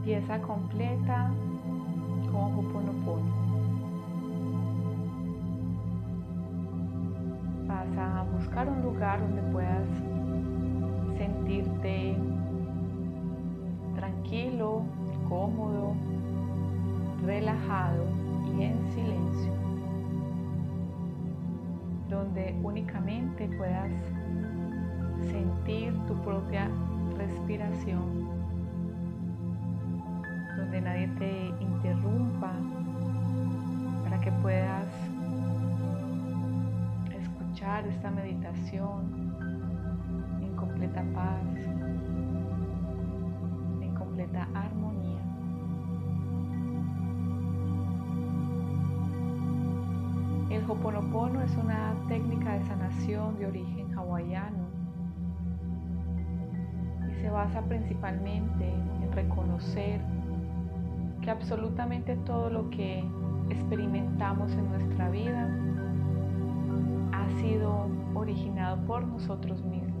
limpieza completa con Ho'oponopono. Vas a buscar un lugar donde puedas sentirte tranquilo, cómodo, relajado y en silencio, donde únicamente puedas sentir tu propia respiración, nadie te interrumpa para que puedas escuchar esta meditación en completa paz, en completa armonía. El Hoponopono es una técnica de sanación de origen hawaiano y se basa principalmente en reconocer que absolutamente todo lo que experimentamos en nuestra vida ha sido originado por nosotros mismos.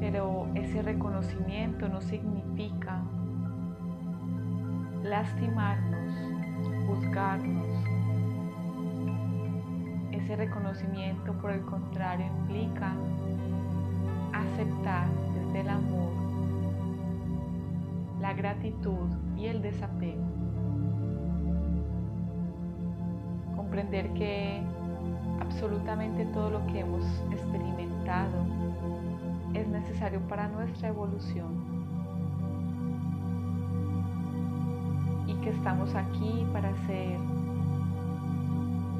Pero ese reconocimiento no significa lastimarnos, juzgarnos. Ese reconocimiento, por el contrario, implica aceptar desde el amor, la gratitud y el desapego. Comprender que absolutamente todo lo que hemos experimentado es necesario para nuestra evolución y que estamos aquí para ser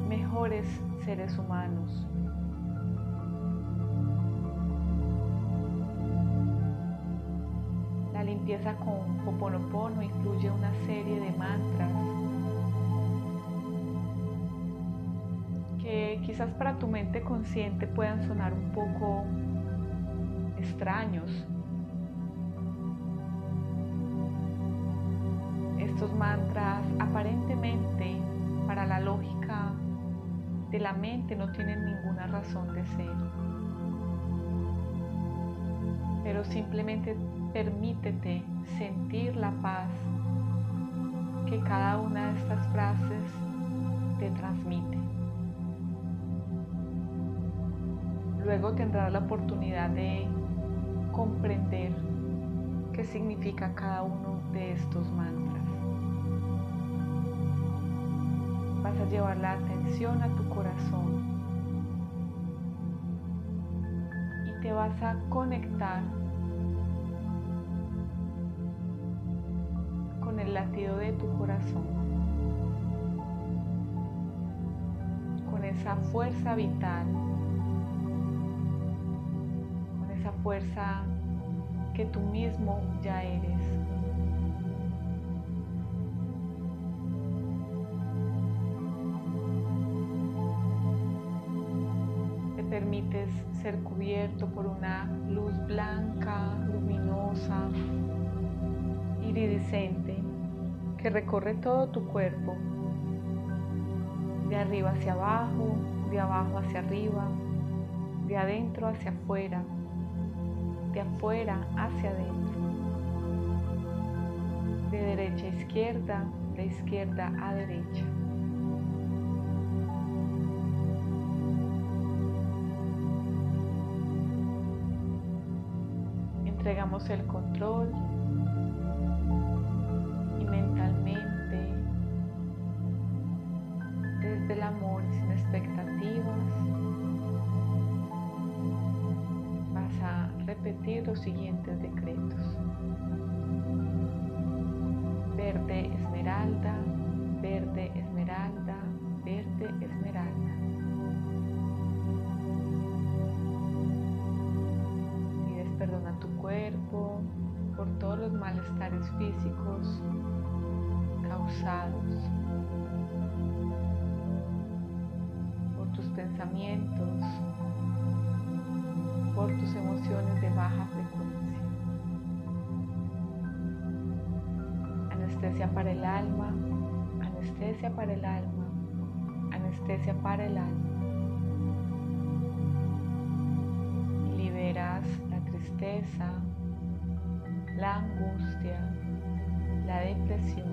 mejores seres humanos. La limpieza con Ho'oponopono incluye una serie de mantras que quizás para tu mente consciente puedan sonar un poco extraños. Estos mantras aparentemente para la lógica de la mente no tienen ninguna razón de ser. Pero simplemente permítete sentir la paz que cada una de estas frases te transmite. Luego tendrás la oportunidad de comprender qué significa cada uno de estos mantras. Vas a llevar la atención a tu corazón y te vas a conectar latido de tu corazón, con esa fuerza vital fuerza que tú mismo ya eres. Te permites ser cubierto por una luz blanca, luminosa, iridiscente, que recorre todo tu cuerpo, de arriba hacia abajo, de abajo hacia arriba, de adentro hacia afuera de afuera hacia adentro, de derecha a izquierda, de izquierda a derecha. Entregamos el control repetir los siguientes decretos. Verde esmeralda, verde esmeralda, verde esmeralda. Pides perdón a tu cuerpo por todos los malestares físicos causados por tus pensamientos tus emociones de baja frecuencia. Anestesia para el alma, anestesia para el alma, anestesia para el alma. Liberas la tristeza, la angustia, la depresión.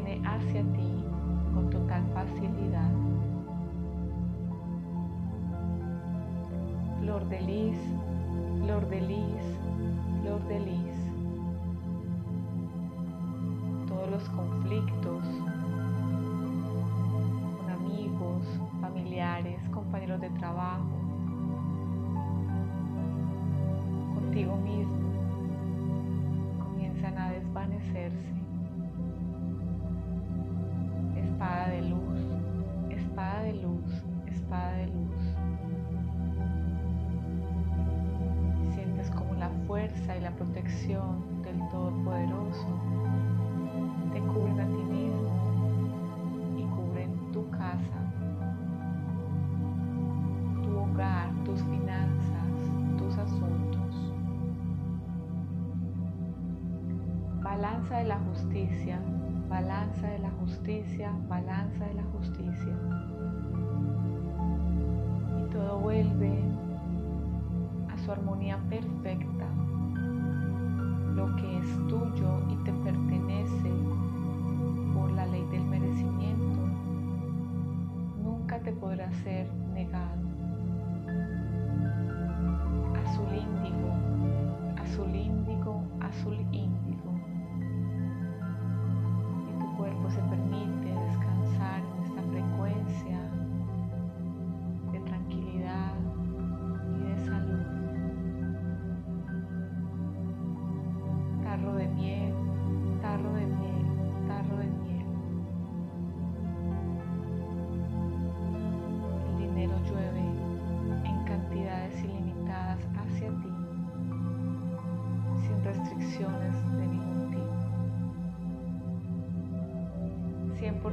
Viene hacia ti con total facilidad. Flor de lis, flor de lis, flor de lis. Todos los conflictos con amigos, familiares, compañeros de trabajo, contigo mismo, comienzan a desvanecerse. Espada de luz, espada de luz, espada de luz. fuerza y la protección del Todopoderoso te cubren a ti mismo y cubren tu casa, tu hogar, tus finanzas, tus asuntos. Balanza de la justicia, la justicia, balanza de la justicia. Y todo vuelve a su armonía perfecta lo que es tuyo y te pertenece por la ley del merecimiento, nunca te podrá ser negado. Azul índigo, azul índigo, azul índigo.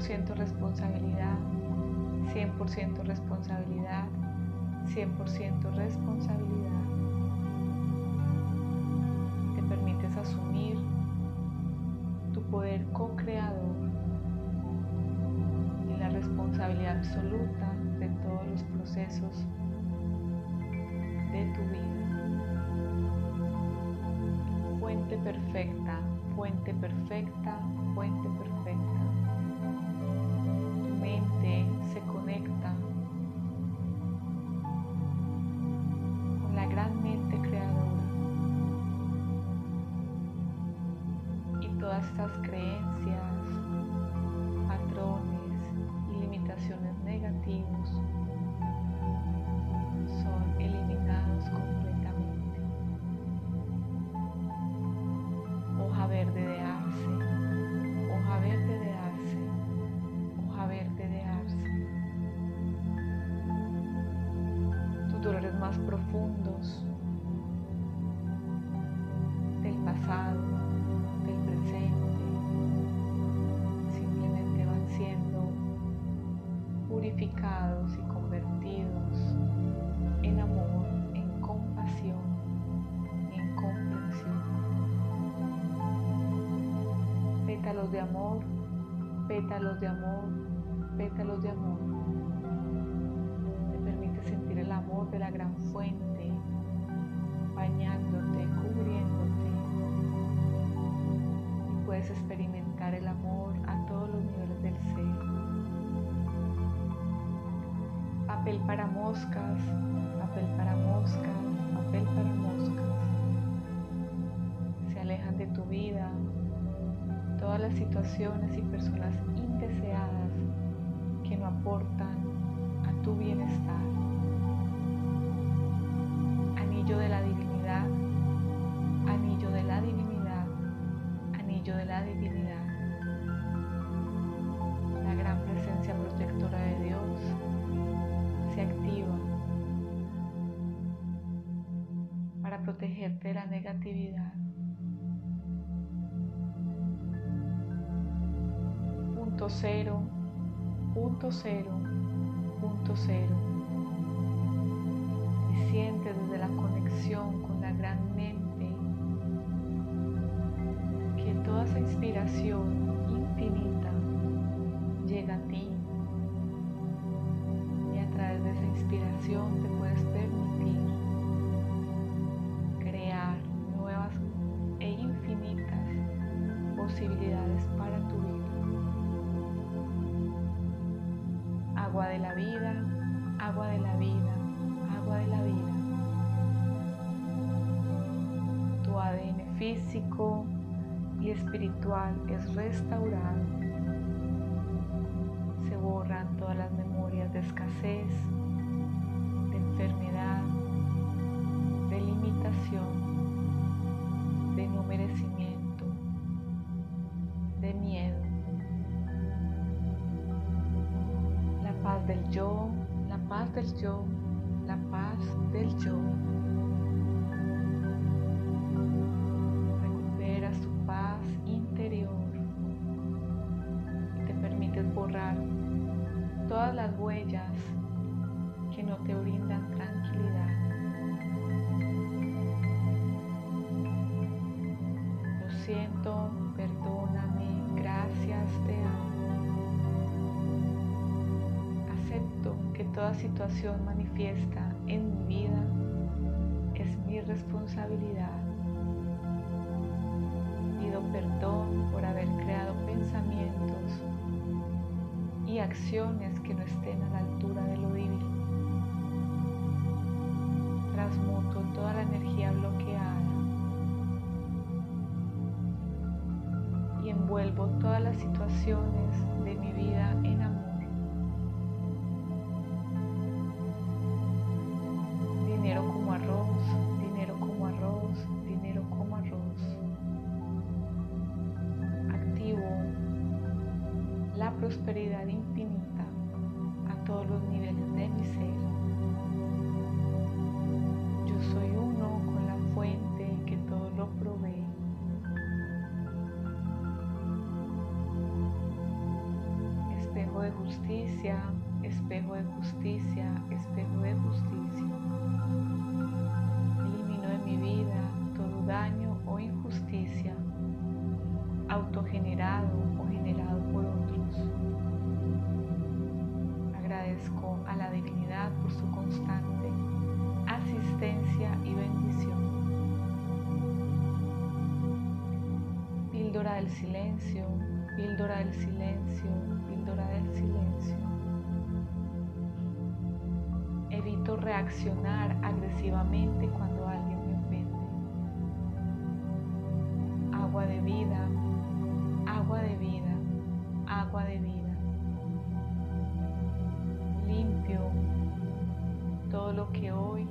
100% responsabilidad, 100% responsabilidad, 100% responsabilidad. Te permites asumir tu poder co-creador y la responsabilidad absoluta de todos los procesos de tu vida fuente perfecta, fuente perfecta, fuente perfecta. Pétalos de amor, pétalos de amor, pétalos de amor amor de la gran fuente, bañándote, cubriéndote. Y puedes experimentar el amor a todos los niveles del ser. Papel para moscas, papel para moscas, papel para moscas. Todas las situaciones y personas indeseadas que no aportan a tu bienestar anillo de la divinidad, anillo de la divinidad, anillo de la divinidad. La gran presencia protectora de Dios se activa para protegerte de la negatividad. punto cero, punto cero, punto cero. Y siente desde la conexión con la gran mente que toda esa inspiración infinita llega a ti y a través de esa inspiración te puedes Agua de la vida, agua de la vida, agua de la vida. Tu ADN físico y espiritual es restaurado. Se borran todas las memorias de escasez, de enfermedad, de limitación, de no merecimiento, del yo, la paz del yo. Recuperas tu paz interior y te permites borrar todas las huellas que no te brindan tranquilidad. Lo siento, perdóname, gracias, te amo. Toda situación manifiesta en mi vida es mi responsabilidad. Pido perdón por haber creado pensamientos y acciones que no estén a la altura de lo divino. Transmuto toda la energía bloqueada y envuelvo todas las situaciones de mi vida en amor. Espejo de justicia, espejo de justicia. Elimino de mi vida todo daño o injusticia autogenerado o generado por otros. Agradezco a la divinidad por su constante asistencia y bendición. Píldora del silencio, píldora del silencio, píldora del silencio. Evito reaccionar agresivamente cuando alguien me ofende. Agua de vida, agua de vida, agua de vida. Limpio todo lo que hoy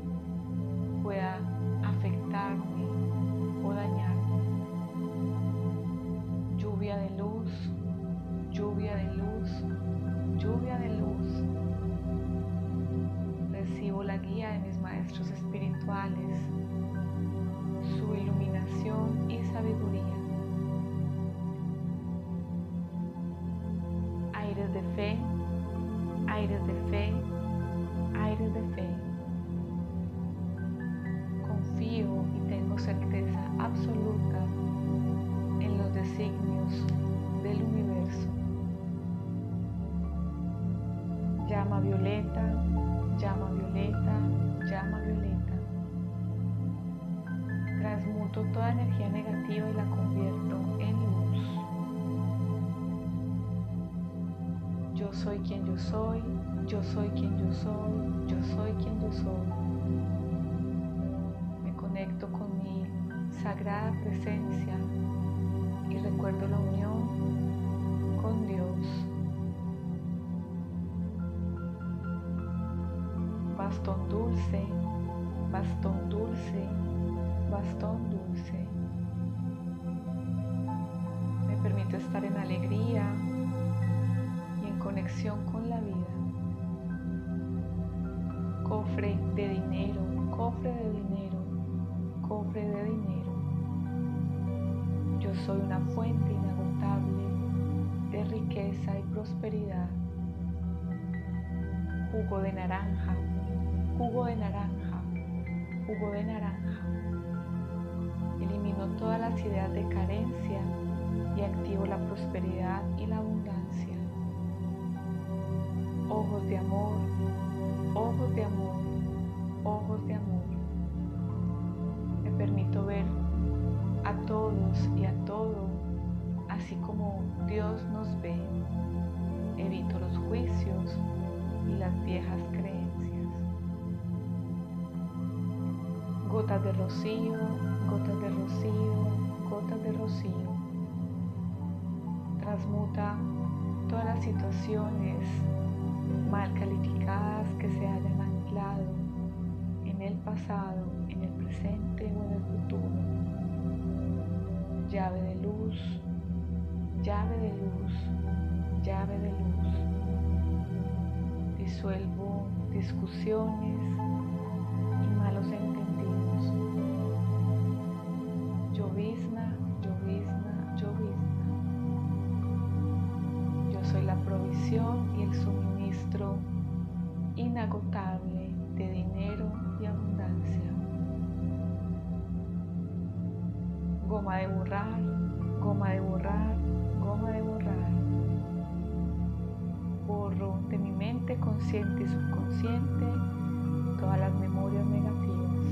su iluminación y sabiduría. aires de fe, aires de fe, Toda energía negativa y la convierto en luz. Yo soy quien yo soy, yo soy quien yo soy, yo soy quien yo soy. Me conecto con mi sagrada presencia y recuerdo la unión con Dios. Bastón dulce, bastón dulce, bastón dulce. Me permito estar en alegría y en conexión con la vida. Cofre de dinero, cofre de dinero, cofre de dinero. Yo soy una fuente inagotable de riqueza y prosperidad. Jugo de naranja, jugo de naranja, jugo de naranja. Elimino todas las ideas de carencia y activo la prosperidad y la abundancia. Ojos de amor, ojos de amor, ojos de amor. Me permito ver a todos y a todo así como Dios nos ve. Evito los juicios y las viejas creencias. Gotas de rocío, gotas de rocío, gotas de rocío. Transmuta todas las situaciones mal calificadas que se hayan anclado en el pasado, en el presente o en el futuro. Llave de luz, llave de luz, llave de luz. Disuelvo discusiones Llovizna, llovizna. Yo soy la provisión y el suministro inagotable de dinero y abundancia. Goma de borrar, goma de borrar, goma de borrar. Borro de mi mente consciente y subconsciente todas las memorias negativas.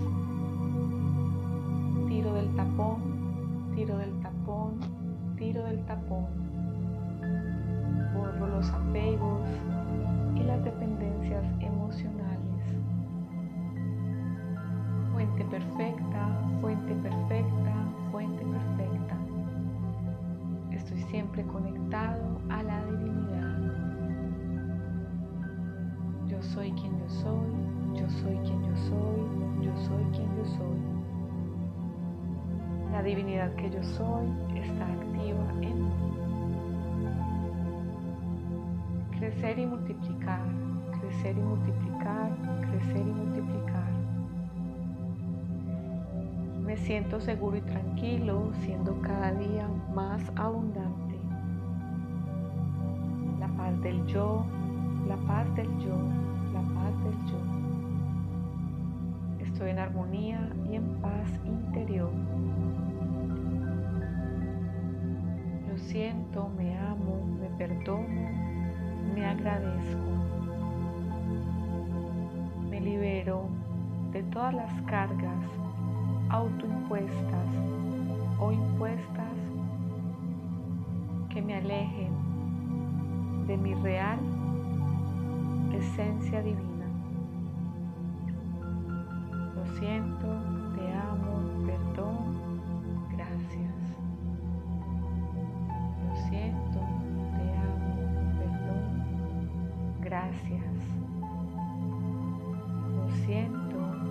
Tiro del tapón, tiro del tapón, tiro del tapón. Borro los apegos y las dependencias emocionales. Fuente perfecta, fuente perfecta, fuente perfecta siempre conectado a la divinidad. Yo soy quien yo soy, yo soy quien yo soy, La divinidad que yo soy está activa en mí. Crecer y multiplicar, crecer y multiplicar, crecer y multiplicar. Me siento seguro y tranquilo siendo cada día más abundante. La paz del yo, la paz del yo, la paz del yo. Estoy en armonía y en paz interior. Siento, me amo, me perdono, me agradezco. Me libero de todas las cargas autoimpuestas o impuestas que me alejen de mi real esencia divina. Lo siento, gracias. Lo siento.